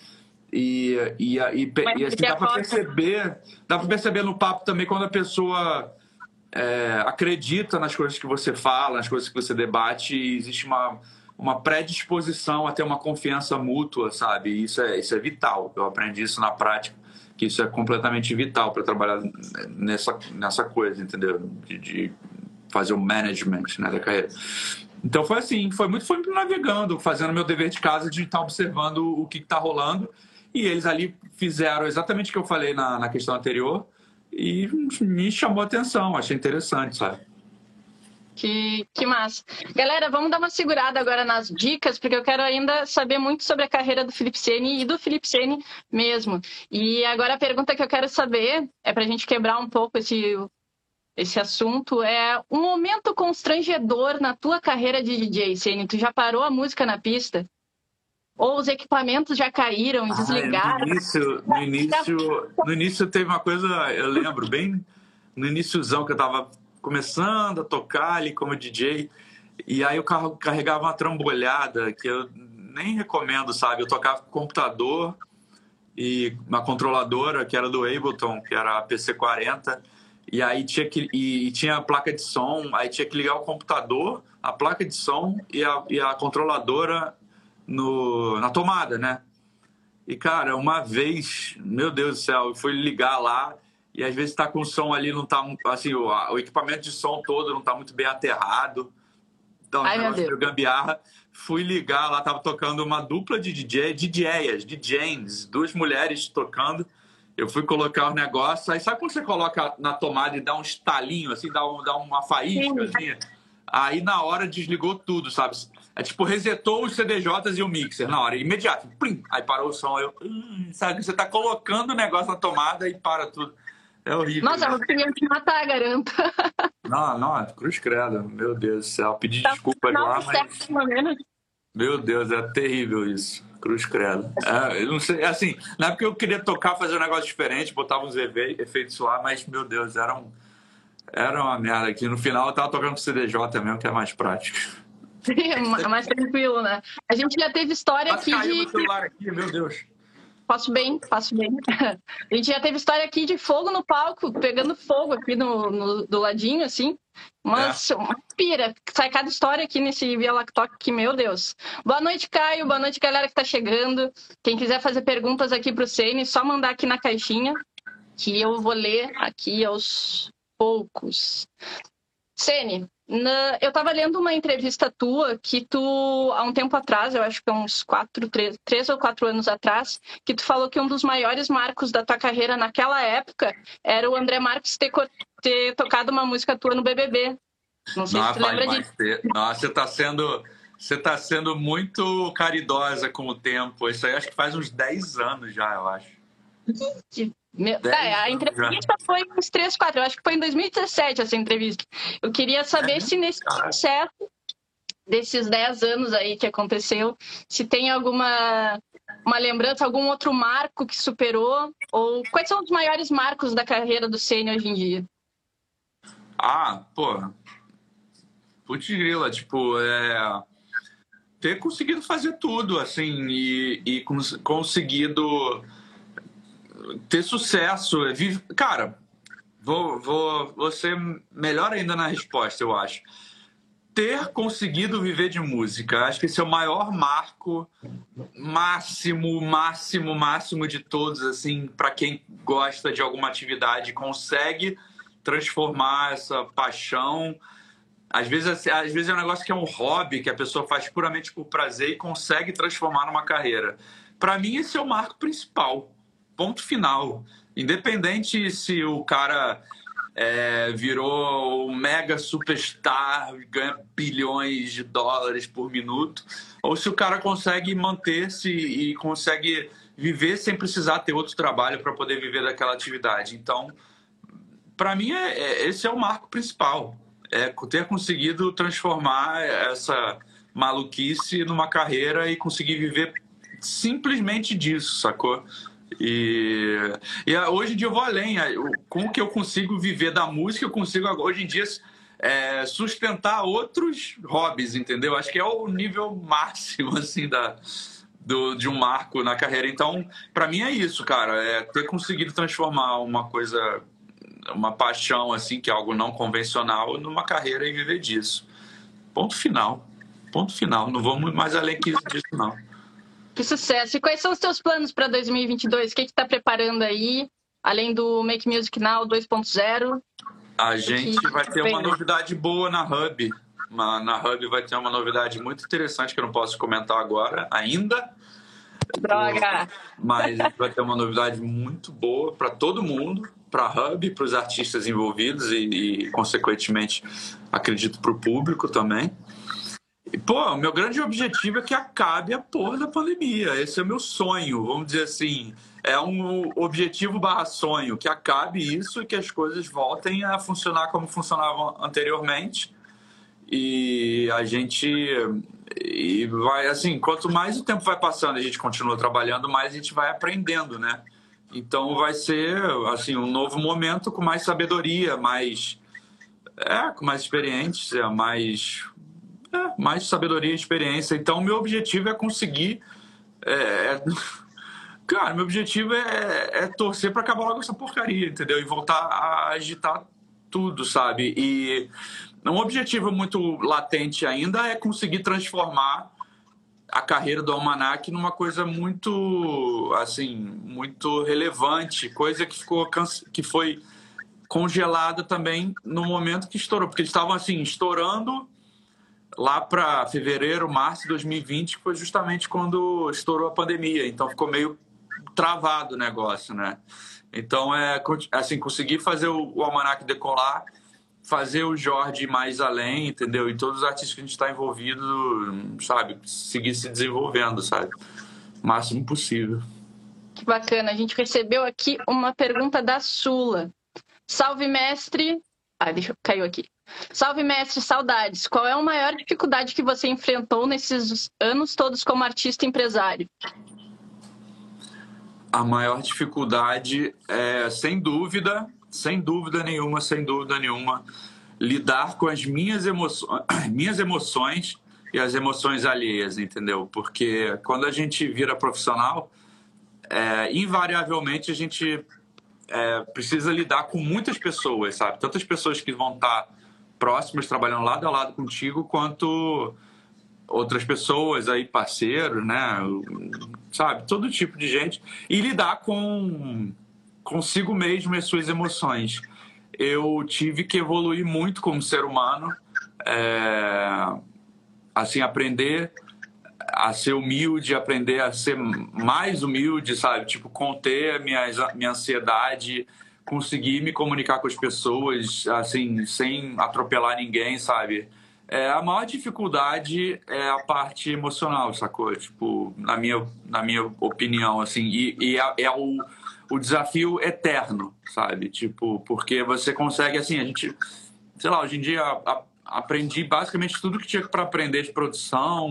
E, e, e, e assim, dá pra perceber, dá pra perceber no papo também quando a pessoa é, acredita nas coisas que você fala, nas coisas que você debate, existe uma, uma predisposição a ter uma confiança mútua, sabe? isso é, isso é vital. Eu aprendi isso na prática que isso é completamente vital para trabalhar nessa, nessa coisa, entendeu? De, de, fazer o management né, da carreira. Então foi assim, foi muito, foi navegando, fazendo meu dever de casa de estar observando o que está rolando. E eles ali fizeram exatamente o que eu falei na, na questão anterior e me chamou a atenção, achei interessante, sabe? Que, que massa. Galera, vamos dar uma segurada agora nas dicas, porque eu quero ainda saber muito sobre a carreira do Felipe Sene e do Felipe Sene mesmo. E agora a pergunta que eu quero saber é para a gente quebrar um pouco esse, esse assunto é um momento constrangedor na tua carreira de DJ, Sene. Tu já parou a música na pista? Ou os equipamentos já caíram e desligaram? no, início, no, início, no início teve uma coisa, eu lembro bem no iníciozão que eu tava começando a tocar ali como DJ. E aí carro carregava uma trambolhada que eu nem recomendo, sabe? Eu tocava com computador e uma controladora que era do Ableton, que era a PC40. E aí tinha que e tinha a placa de som, aí tinha que ligar o computador, a placa de som e a, e a controladora no, na tomada, né? E cara, uma vez, meu Deus do céu, eu fui ligar lá e às vezes está com o som ali, não está assim, o, o, equipamento de som todo não está muito bem aterrado. Então, Ai, negócio meio gambiarra. Fui ligar, lá estava tocando uma dupla de DJ, DJs, DJs, duas mulheres tocando. Eu fui colocar o negócio, aí sabe quando você coloca na tomada e dá um estalinho, assim, dá, um, dá uma faísca, assim? Aí na hora desligou tudo, sabe? É tipo, resetou os CDJs e o mixer na hora, imediato. Plim, aí parou o som. Eu, hum, sabe? Você tá colocando o negócio na tomada e para tudo. É horrível. Nossa, eu queria te matar, garanto. Não, não, cruz credo. Meu Deus do céu. Pedi tá, desculpa lá, mas... Meu Deus, é terrível isso. Cruz credo. É, eu não sei, assim, na época eu queria tocar, fazer um negócio diferente, botava uns efeitos lá, mas, meu Deus, era, um, era uma merda aqui. No final eu tava tocando CDJ mesmo, que é mais prático. é mais tranquilo, né? A gente já teve história aqui de... Meu celular aqui, meu Deus. Faço bem, faço bem. A gente já teve história aqui de fogo no palco, pegando fogo aqui no, no do ladinho, assim. Mas é. uma pira. Sai cada história aqui nesse Via Lactoc que, meu Deus. Boa noite, Caio. Boa noite, galera que tá chegando. Quem quiser fazer perguntas aqui pro Sene, só mandar aqui na caixinha, que eu vou ler aqui aos poucos. Sene, na, eu estava lendo uma entrevista tua que tu, há um tempo atrás, eu acho que uns quatro, três, três ou quatro anos atrás, que tu falou que um dos maiores marcos da tua carreira naquela época era o André Marques ter, ter tocado uma música tua no BBB. Não sei se tu lembra disso. Ter... Nossa, você está sendo... Você está sendo muito caridosa com o tempo. Isso aí acho que faz uns 10 anos já, eu acho. Meu, é, a entrevista foi uns 3, 4, eu acho que foi em 2017 essa entrevista. Eu queria saber é, se nesse processo desses 10 anos aí que aconteceu, se tem alguma uma lembrança, algum outro marco que superou, ou quais são os maiores marcos da carreira do Senna hoje em dia? Ah, pô, putz grila, tipo, é ter conseguido fazer tudo, assim, e, e cons conseguido ter sucesso. É cara, vou, vou, vou ser melhor ainda na resposta, eu acho. Ter conseguido viver de música, acho que esse é o maior marco máximo, máximo, máximo de todos, assim, para quem gosta de alguma atividade, consegue transformar essa paixão. Às vezes, às vezes é um negócio que é um hobby, que a pessoa faz puramente por prazer e consegue transformar numa carreira. Para mim, esse é o marco principal. Ponto final. Independente se o cara é, virou um mega superstar, ganha bilhões de dólares por minuto, ou se o cara consegue manter-se e consegue viver sem precisar ter outro trabalho para poder viver daquela atividade. Então, para mim, é, é, esse é o marco principal. É ter conseguido transformar essa maluquice numa carreira e conseguir viver simplesmente disso, sacou? E, e hoje em dia eu vou além. Com o que eu consigo viver da música, eu consigo hoje em dia é, sustentar outros hobbies, entendeu? Acho que é o nível máximo assim da, do, de um marco na carreira. Então, para mim é isso, cara. É ter conseguido transformar uma coisa, uma paixão assim, que é algo não convencional, numa carreira e viver disso. Ponto final. Ponto final. Não vamos mais além disso, não. Que sucesso! E quais são os teus planos para 2022? O que está preparando aí, além do Make Music Now 2.0? A gente que vai ter uma novidade boa na Hub. na Hub vai ter uma novidade muito interessante que eu não posso comentar agora ainda. Droga! Mas vai ter uma novidade muito boa para todo mundo, para a Hub, para os artistas envolvidos e, e consequentemente, acredito, para o público também. E, pô, o meu grande objetivo é que acabe a porra da pandemia. Esse é o meu sonho, vamos dizer assim. É um objetivo barra sonho, que acabe isso e que as coisas voltem a funcionar como funcionavam anteriormente. E a gente e vai assim, quanto mais o tempo vai passando, a gente continua trabalhando, mais a gente vai aprendendo, né? Então vai ser assim um novo momento com mais sabedoria, mais é, com mais experiência, mais mais sabedoria e experiência. Então, meu objetivo é conseguir. É, é cara, meu objetivo é, é torcer para acabar logo essa porcaria, entendeu? E voltar a agitar tudo, sabe? E um objetivo muito latente ainda é conseguir transformar a carreira do Almanac numa coisa muito, assim, muito relevante, coisa que ficou que foi congelada também no momento que estourou, porque eles estavam assim estourando lá para fevereiro, março de 2020, que foi justamente quando estourou a pandemia. Então ficou meio travado o negócio, né? Então é assim conseguir fazer o, Almanac decolar, fazer o Jorge mais além, entendeu? E todos os artistas que a gente está envolvido, sabe, seguir se desenvolvendo, sabe, o máximo possível. Que bacana. A gente recebeu aqui uma pergunta da Sula. Salve mestre. Ah, deixa caiu aqui. Salve, mestre, saudades. Qual é a maior dificuldade que você enfrentou nesses anos todos como artista empresário? A maior dificuldade é, sem dúvida, sem dúvida nenhuma, sem dúvida nenhuma, lidar com as minhas emoções, minhas emoções e as emoções alheias, entendeu? Porque quando a gente vira profissional, é, invariavelmente a gente é, precisa lidar com muitas pessoas, sabe? Tantas pessoas que vão estar próximas, trabalhando lado a lado contigo, quanto outras pessoas aí, parceiros, né? Sabe? Todo tipo de gente. E lidar com consigo mesmo as suas emoções. Eu tive que evoluir muito como ser humano, é, assim, aprender a ser humilde, aprender a ser mais humilde, sabe? Tipo, conter minha, minha ansiedade, conseguir me comunicar com as pessoas, assim, sem atropelar ninguém, sabe? É, a maior dificuldade é a parte emocional, sacou? Tipo, na minha, na minha opinião, assim, e, e é, é, o, o desafio eterno, sabe? Tipo, porque você consegue, assim, a gente, sei lá, hoje em dia a, a, aprendi basicamente tudo que tinha para aprender de produção,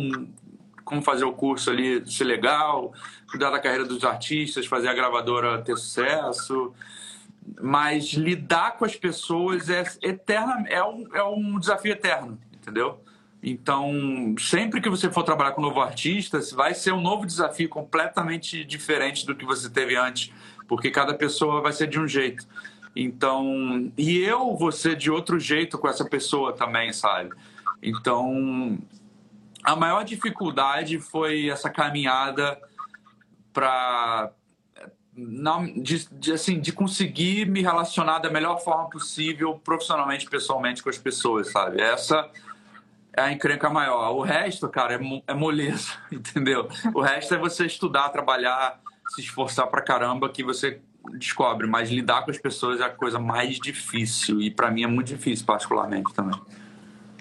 como fazer o curso ali ser legal, cuidar da carreira dos artistas, fazer a gravadora ter sucesso, mas lidar com as pessoas é eterna, é um, é um desafio eterno, entendeu? Então, sempre que você for trabalhar com um novo artista, vai ser um novo desafio completamente diferente do que você teve antes, porque cada pessoa vai ser de um jeito. Então, e eu vou ser de outro jeito com essa pessoa também, sabe? Então, a maior dificuldade foi essa caminhada para de, de, assim, de conseguir me relacionar da melhor forma possível, profissionalmente, pessoalmente com as pessoas, sabe? Essa é a encrenca maior. O resto, cara, é, é moleza, entendeu? O resto é você estudar, trabalhar, se esforçar pra caramba que você descobre. Mas lidar com as pessoas é a coisa mais difícil. E para mim é muito difícil, particularmente também.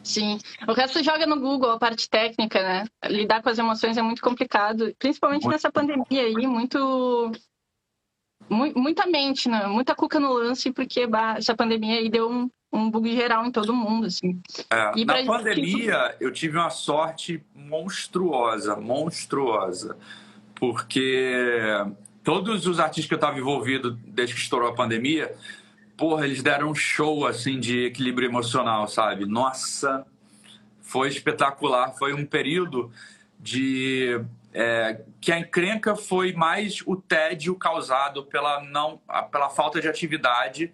Sim. O resto joga no Google, a parte técnica, né? Lidar com as emoções é muito complicado, principalmente muito. nessa pandemia aí, muito. Muita mente, né? muita cuca no lance, porque essa pandemia aí deu um, um bug geral em todo mundo, assim. É, na pandemia, eu tive uma sorte monstruosa, monstruosa, porque todos os artistas que eu estava envolvido desde que estourou a pandemia, porra, eles deram um show, assim, de equilíbrio emocional, sabe? Nossa, foi espetacular. Foi um período de... É, que a encrenca foi mais o tédio causado pela, não, pela falta de atividade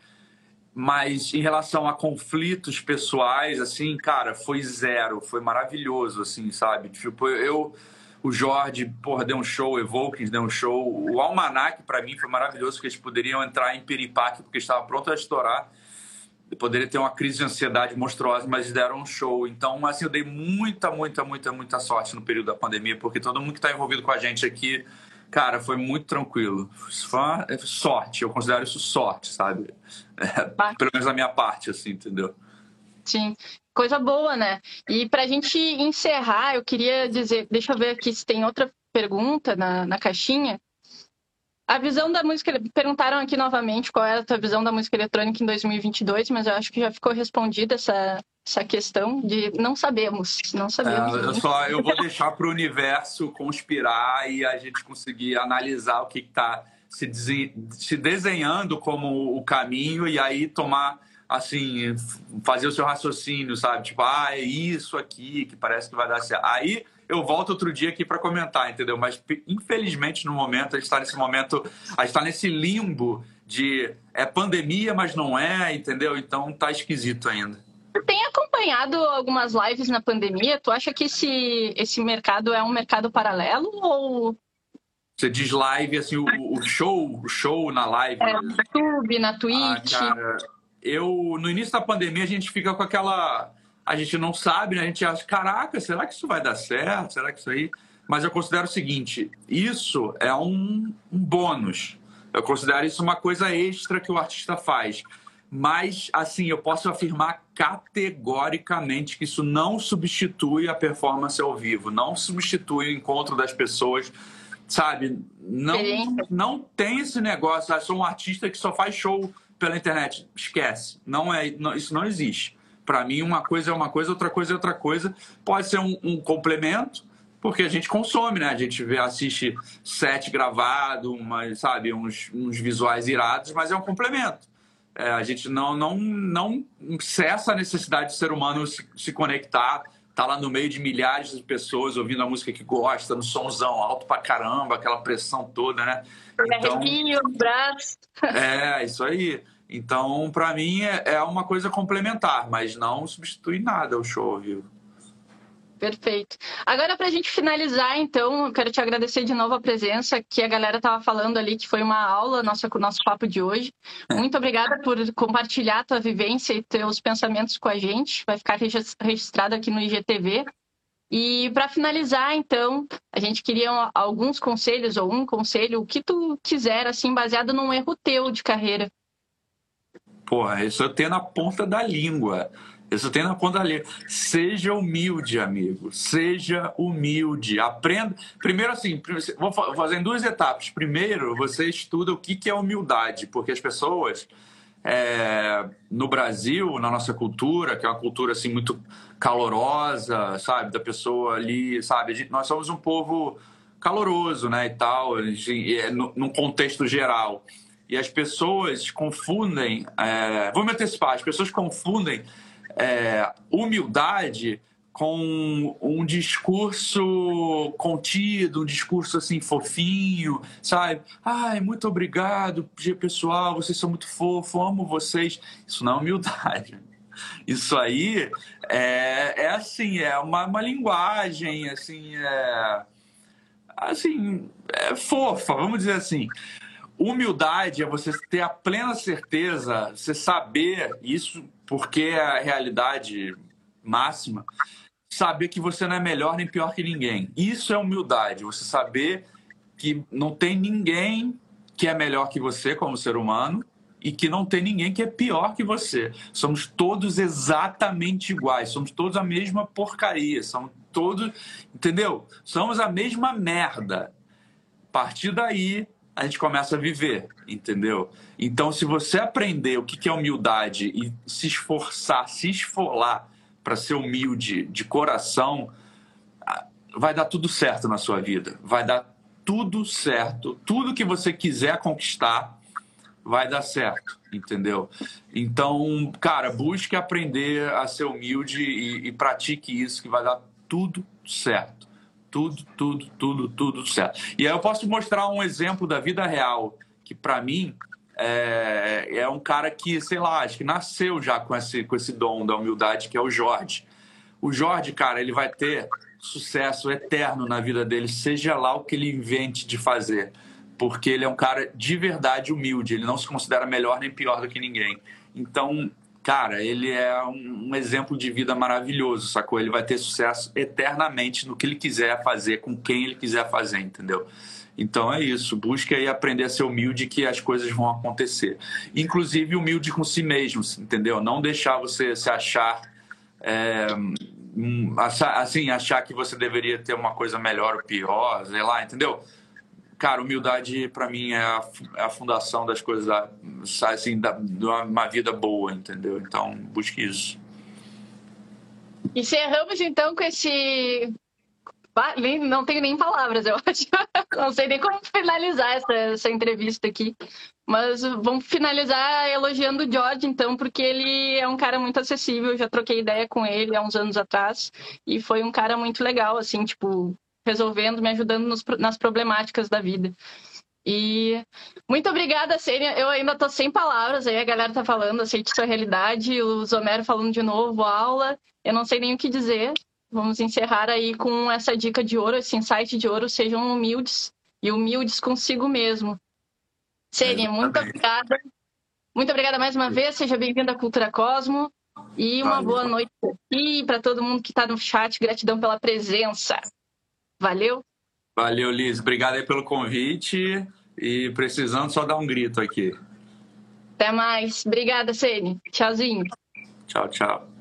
mas em relação a conflitos pessoais, assim, cara, foi zero, foi maravilhoso, assim, sabe? Tipo, eu, o Jorge, porra, deu um show, Evokings deu um show, o Almanac, para mim, foi maravilhoso, porque eles poderiam entrar em piripaque, porque estava pronto a estourar, poderia ter uma crise de ansiedade monstruosa, mas deram um show. Então, assim, eu dei muita, muita, muita, muita sorte no período da pandemia, porque todo mundo que está envolvido com a gente aqui Cara, foi muito tranquilo. Foi é sorte, eu considero isso sorte, sabe? É, pelo menos da minha parte, assim, entendeu? Sim, coisa boa, né? E para a gente encerrar, eu queria dizer, deixa eu ver aqui se tem outra pergunta na, na caixinha. A visão da música, perguntaram aqui novamente qual é a tua visão da música eletrônica em 2022, mas eu acho que já ficou respondida essa, essa questão de não sabemos, não sabemos. É, eu só eu vou deixar para o universo conspirar e a gente conseguir analisar o que está se, se desenhando como o caminho e aí tomar assim fazer o seu raciocínio, sabe? Tipo, ah, é isso aqui que parece que vai dar certo. Aí eu volto outro dia aqui para comentar, entendeu? Mas infelizmente no momento a gente está nesse momento, a gente está nesse limbo de é pandemia, mas não é, entendeu? Então tá esquisito ainda. Tu tem acompanhado algumas lives na pandemia? Tu acha que esse, esse mercado é um mercado paralelo ou você diz live, assim, o, o, show, o show na live. É, no YouTube, na Twitch. Ah, cara, eu, no início da pandemia, a gente fica com aquela a gente não sabe, né? A gente acha, caraca, será que isso vai dar certo? Será que isso aí. Mas eu considero o seguinte: isso é um, um bônus. Eu considero isso uma coisa extra que o artista faz. Mas, assim, eu posso afirmar categoricamente que isso não substitui a performance ao vivo, não substitui o encontro das pessoas, sabe? Não, não tem esse negócio, ah, sou um artista que só faz show pela internet. Esquece. Não é, não, isso não existe. Para mim, uma coisa é uma coisa, outra coisa é outra coisa. Pode ser um, um complemento, porque a gente consome, né? A gente vê, assiste set gravado, uma, sabe, uns, uns visuais irados, mas é um complemento. É, a gente não, não, não cessa a necessidade do ser humano se, se conectar, tá lá no meio de milhares de pessoas ouvindo a música que gosta, no somzão alto pra caramba, aquela pressão toda, né? Então, Arrepio, braço. É, isso aí. Então, para mim, é, é uma coisa complementar, mas não substitui nada o show viu? Perfeito. Agora, para a gente finalizar, então, eu quero te agradecer de novo a presença, que a galera estava falando ali, que foi uma aula nossa, o nosso papo de hoje. Muito obrigada por compartilhar tua vivência e teus pensamentos com a gente. Vai ficar registrado aqui no IGTV. E para finalizar, então, a gente queria alguns conselhos ou um conselho, o que tu quiser, assim, baseado num erro teu de carreira, Porra, isso eu tenho na ponta da língua. Isso eu tenho na ponta da língua. Seja humilde, amigo. Seja humilde. Aprenda. Primeiro, assim, vou fazer em duas etapas. Primeiro, você estuda o que é humildade, porque as pessoas. É, no Brasil, na nossa cultura, que é uma cultura assim muito calorosa, sabe, da pessoa ali, sabe, gente, nós somos um povo caloroso, né, e tal, é, num contexto geral. E as pessoas confundem, é, vou me antecipar, as pessoas confundem é, humildade com um discurso contido, um discurso assim fofinho, sabe? Ai, muito obrigado, pessoal, vocês são muito fofos, amo vocês. Isso não é humildade. Isso aí é, é assim, é uma, uma linguagem, assim, é, assim, é fofa, vamos dizer assim. Humildade é você ter a plena certeza, você saber isso, porque é a realidade máxima, saber que você não é melhor nem pior que ninguém. Isso é humildade, você saber que não tem ninguém que é melhor que você como ser humano e que não tem ninguém que é pior que você. Somos todos exatamente iguais, somos todos a mesma porcaria, somos todos, entendeu? Somos a mesma merda. A partir daí, a gente começa a viver, entendeu? Então, se você aprender o que é humildade e se esforçar, se esfolar para ser humilde de coração, vai dar tudo certo na sua vida. Vai dar tudo certo. Tudo que você quiser conquistar vai dar certo, entendeu? Então, cara, busque aprender a ser humilde e, e pratique isso que vai dar tudo certo. Tudo, tudo, tudo, tudo certo. E aí eu posso mostrar um exemplo da vida real que para mim é, é um cara que, sei lá, acho que nasceu já com esse, com esse dom da humildade, que é o Jorge. O Jorge, cara, ele vai ter sucesso eterno na vida dele, seja lá o que ele invente de fazer. Porque ele é um cara de verdade humilde, ele não se considera melhor nem pior do que ninguém. Então, cara, ele é um, um exemplo de vida maravilhoso, sacou? Ele vai ter sucesso eternamente no que ele quiser fazer, com quem ele quiser fazer, entendeu? Então é isso, busque aí aprender a ser humilde que as coisas vão acontecer. Inclusive humilde com si mesmo, entendeu? Não deixar você se achar é, assim, achar que você deveria ter uma coisa melhor ou pior, sei lá, entendeu? Cara, humildade para mim é a, é a, fundação das coisas, da, assim, da, de uma vida boa, entendeu? Então, busque isso. Encerramos então com esse não tenho nem palavras, eu acho. Não sei nem como finalizar essa, essa entrevista aqui. Mas vamos finalizar elogiando o George, então, porque ele é um cara muito acessível. Eu já troquei ideia com ele há uns anos atrás. E foi um cara muito legal, assim, tipo, resolvendo, me ajudando nos, nas problemáticas da vida. E muito obrigada, Sênia. Eu ainda tô sem palavras, aí a galera tá falando, aceite sua realidade, o Zomero falando de novo, aula. Eu não sei nem o que dizer. Vamos encerrar aí com essa dica de ouro, esse insight de ouro. Sejam humildes e humildes consigo mesmo. Sênia, muito obrigada. Muito obrigada mais uma vez. Seja bem-vindo à Cultura Cosmo. E uma Valeu. boa noite para todo mundo que está no chat. Gratidão pela presença. Valeu. Valeu, Liz. Obrigado aí pelo convite. E precisando, só dar um grito aqui. Até mais. Obrigada, Sene. Tchauzinho. Tchau, tchau.